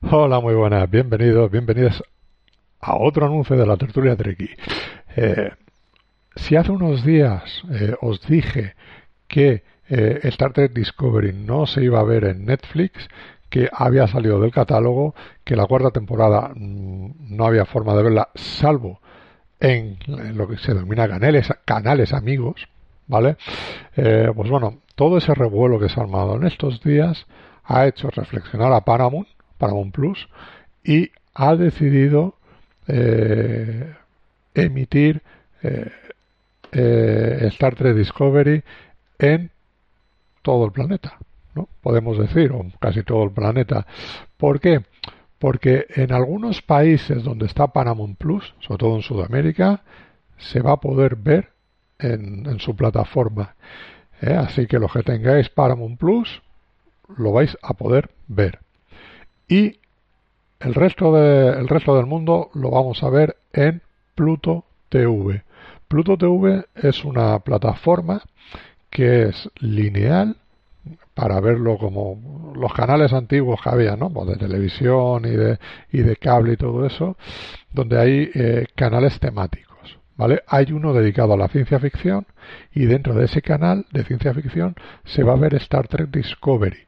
Hola, muy buenas, bienvenidos, bienvenidos a otro anuncio de la tertulia Treki. Eh, si hace unos días eh, os dije que eh, Star Trek Discovery no se iba a ver en Netflix, que había salido del catálogo, que la cuarta temporada mm, no había forma de verla, salvo en, lo que se denomina canales, canales amigos, ¿vale? pues bueno, todo ese revuelo que se ha armado en estos días ha hecho reflexionar a Paramount Paramount Plus y ha decidido eh, emitir eh, eh, Star Trek Discovery en todo el planeta, ¿no? Podemos decir, o casi todo el planeta. ¿Por qué? Porque en algunos países donde está Paramount Plus, sobre todo en Sudamérica, se va a poder ver en, en su plataforma. Así que los que tengáis Paramount Plus lo vais a poder ver y el resto, de, el resto del mundo lo vamos a ver en Pluto TV. Pluto TV es una plataforma que es lineal para verlo como los canales antiguos que había, ¿no? Pues de televisión y de, y de cable y todo eso, donde hay eh, canales temáticos, ¿vale? Hay uno dedicado a la ciencia ficción y dentro de ese canal de ciencia ficción se va a ver Star Trek Discovery,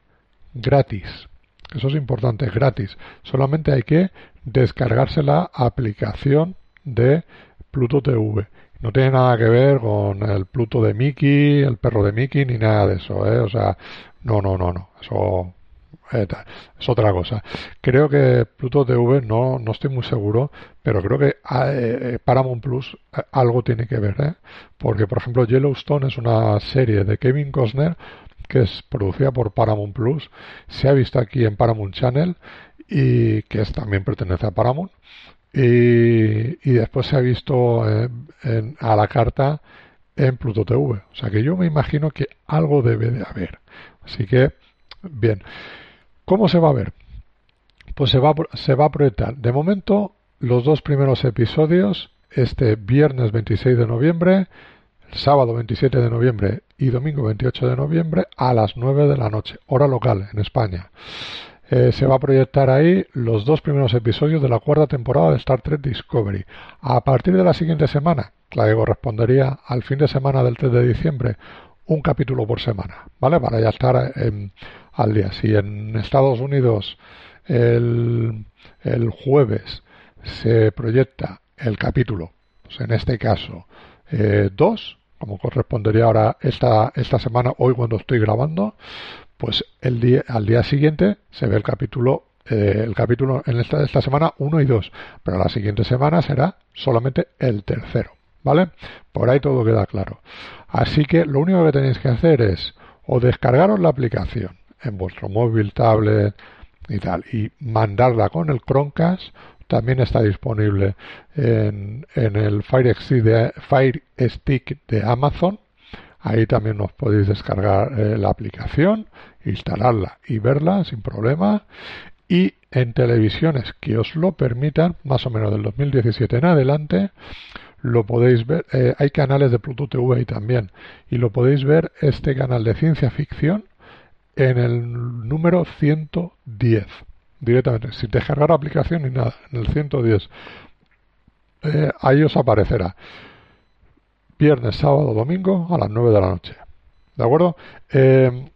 gratis, eso es importante, es gratis. Solamente hay que descargarse la aplicación de Pluto TV. No tiene nada que ver con el Pluto de Mickey, el perro de Mickey, ni nada de eso, ¿eh? O sea, no, no, no, no. Eso eh, es otra cosa. Creo que Pluto TV, no, no estoy muy seguro, pero creo que ah, eh, Paramount Plus eh, algo tiene que ver, ¿eh? Porque, por ejemplo, Yellowstone es una serie de Kevin Costner que es producida por Paramount Plus, se ha visto aquí en Paramount Channel y que es, también pertenece a Paramount. Y, después se ha visto en, a la carta en Pluto TV. O sea que yo me imagino que algo debe de haber. Así que, bien. ¿Cómo se va a ver? Pues se va, se va a proyectar. De momento, los dos primeros episodios, este viernes 26 de noviembre, sábado 27 de noviembre y domingo 28 de noviembre a las 9 de la noche, hora local en España. Eh, se va a proyectar ahí los dos primeros episodios de la cuarta temporada de Star Trek Discovery. A partir de la siguiente semana, la que correspondería al fin de semana del 3 de diciembre, un capítulo por semana, ¿vale? Para ya estar al día. Si en Estados Unidos el, el jueves se proyecta el capítulo, pues en este caso, eh, dos, como correspondería ahora esta, esta semana, hoy cuando estoy grabando, pues el día, al día siguiente se ve el capítulo, eh, el capítulo en esta, esta semana 1 y 2, pero la siguiente semana será solamente el tercero, ¿vale? Por ahí todo queda claro. Así que lo único que tenéis que hacer es o descargaros la aplicación en vuestro móvil, tablet y tal, y mandarla con el Chromecast también está disponible en, el Fire Stick, de, Amazon. Ahí también os podéis descargar eh, la aplicación, instalarla y verla sin problema. Y en televisiones que os lo permitan, más o menos del 2017 en adelante, lo podéis ver. Eh, hay canales de Pluto TV ahí también. Y lo podéis ver este canal de ciencia ficción en el número 110 directamente, sin descargar aplicación ni nada, en el 110. Eh, ahí os aparecerá. Viernes, sábado, domingo a las 9 de la noche. ¿De acuerdo? Eh,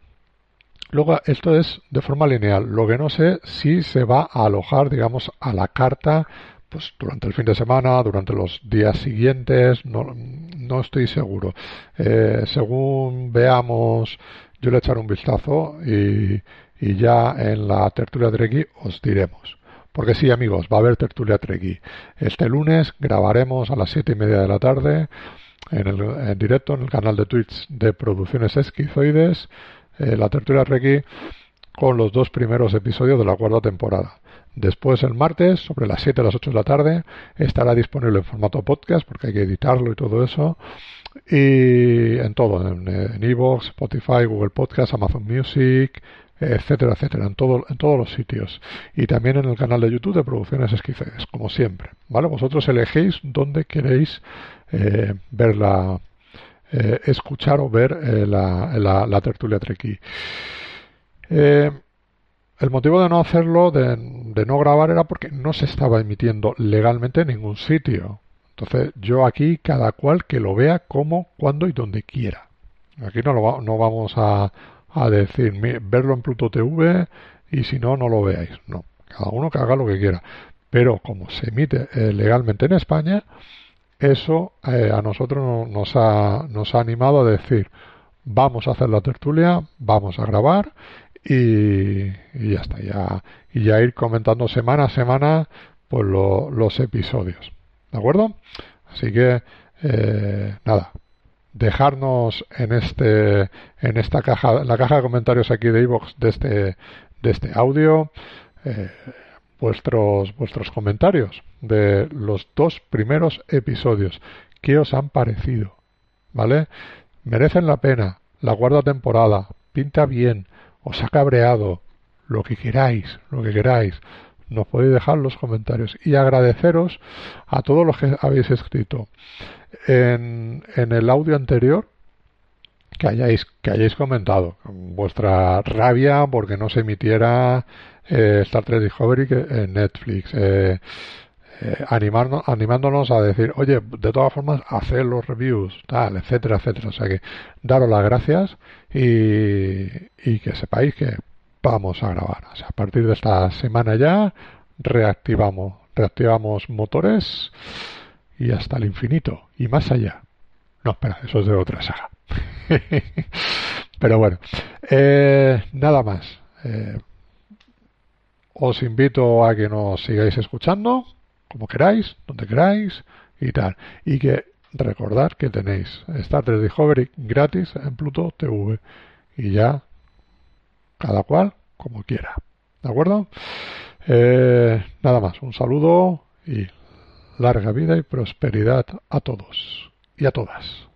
luego, esto es de forma lineal. Lo que no sé si se va a alojar, digamos, a la carta pues durante el fin de semana, durante los días siguientes, no, no estoy seguro. Eh, según veamos, yo le echaré un vistazo y, y ya en la tertulia Trekkie os diremos. Porque sí, amigos, va a haber tertulia Trekkie. Este lunes grabaremos a las siete y media de la tarde en, el, en directo en el canal de Twitch de Producciones Esquizoides eh, la tertulia Trekkie con los dos primeros episodios de la cuarta temporada. Después, el martes, sobre las 7 a las 8 de la tarde, estará disponible en formato podcast, porque hay que editarlo y todo eso. Y en todo, en Evox, Spotify, Google Podcast, Amazon Music, etcétera, etcétera, en, todo, en todos los sitios. Y también en el canal de YouTube de Producciones Esquices, como siempre. ¿Vale? Vosotros elegéis dónde queréis eh, ver la, eh, escuchar o ver eh, la, la, tertulia Treki. el motivo de no hacerlo, de, de, no grabar, era porque no se estaba emitiendo legalmente en ningún sitio. Entonces, yo aquí, cada cual que lo vea como, cuando y donde quiera. Aquí no, lo no vamos a, a decir, verlo en Pluto TV y si no, no lo veáis. No, cada uno que haga lo que quiera. Pero como se emite eh, legalmente en España, eso eh, a nosotros nos ha, nos ha animado a decir, vamos a hacer la tertulia, vamos a grabar y, ya está, ya, y ya ir comentando semana a semana pues los episodios. ¿De acuerdo? Así que, eh, nada, dejarnos en este en esta caja la caja de comentarios aquí de iVoox de este de este audio eh, vuestros vuestros comentarios de los dos primeros episodios. Qué os han parecido vale merecen la pena la guarda temporada pinta bien os ha cabreado lo que queráis lo que queráis nos podéis dejar los comentarios y agradeceros a todos los que habéis escrito en, en el audio anterior que hayáis, que hayáis comentado vuestra rabia porque no se emitiera eh, Star Trek Discovery en Netflix. Eh, eh, animarnos, animándonos a decir, oye, de todas formas, hacer los reviews, tal, etcétera, etcétera. O sea que daros las gracias y, y que sepáis que vamos a grabar. O sea, a partir de esta semana ya reactivamos, reactivamos motores y hasta el infinito y más allá. No, espera, eso es de otra saga. Pero bueno, eh, nada más. Eh, os invito a que nos sigáis escuchando, como queráis, donde queráis y tal. Y que recordar que tenéis Star Trek Discovery gratis en Pluto TV. Y ya, cada cual como quiera. ¿De acuerdo? Eh, nada más, un saludo y larga vida y prosperidad a todos y a todas.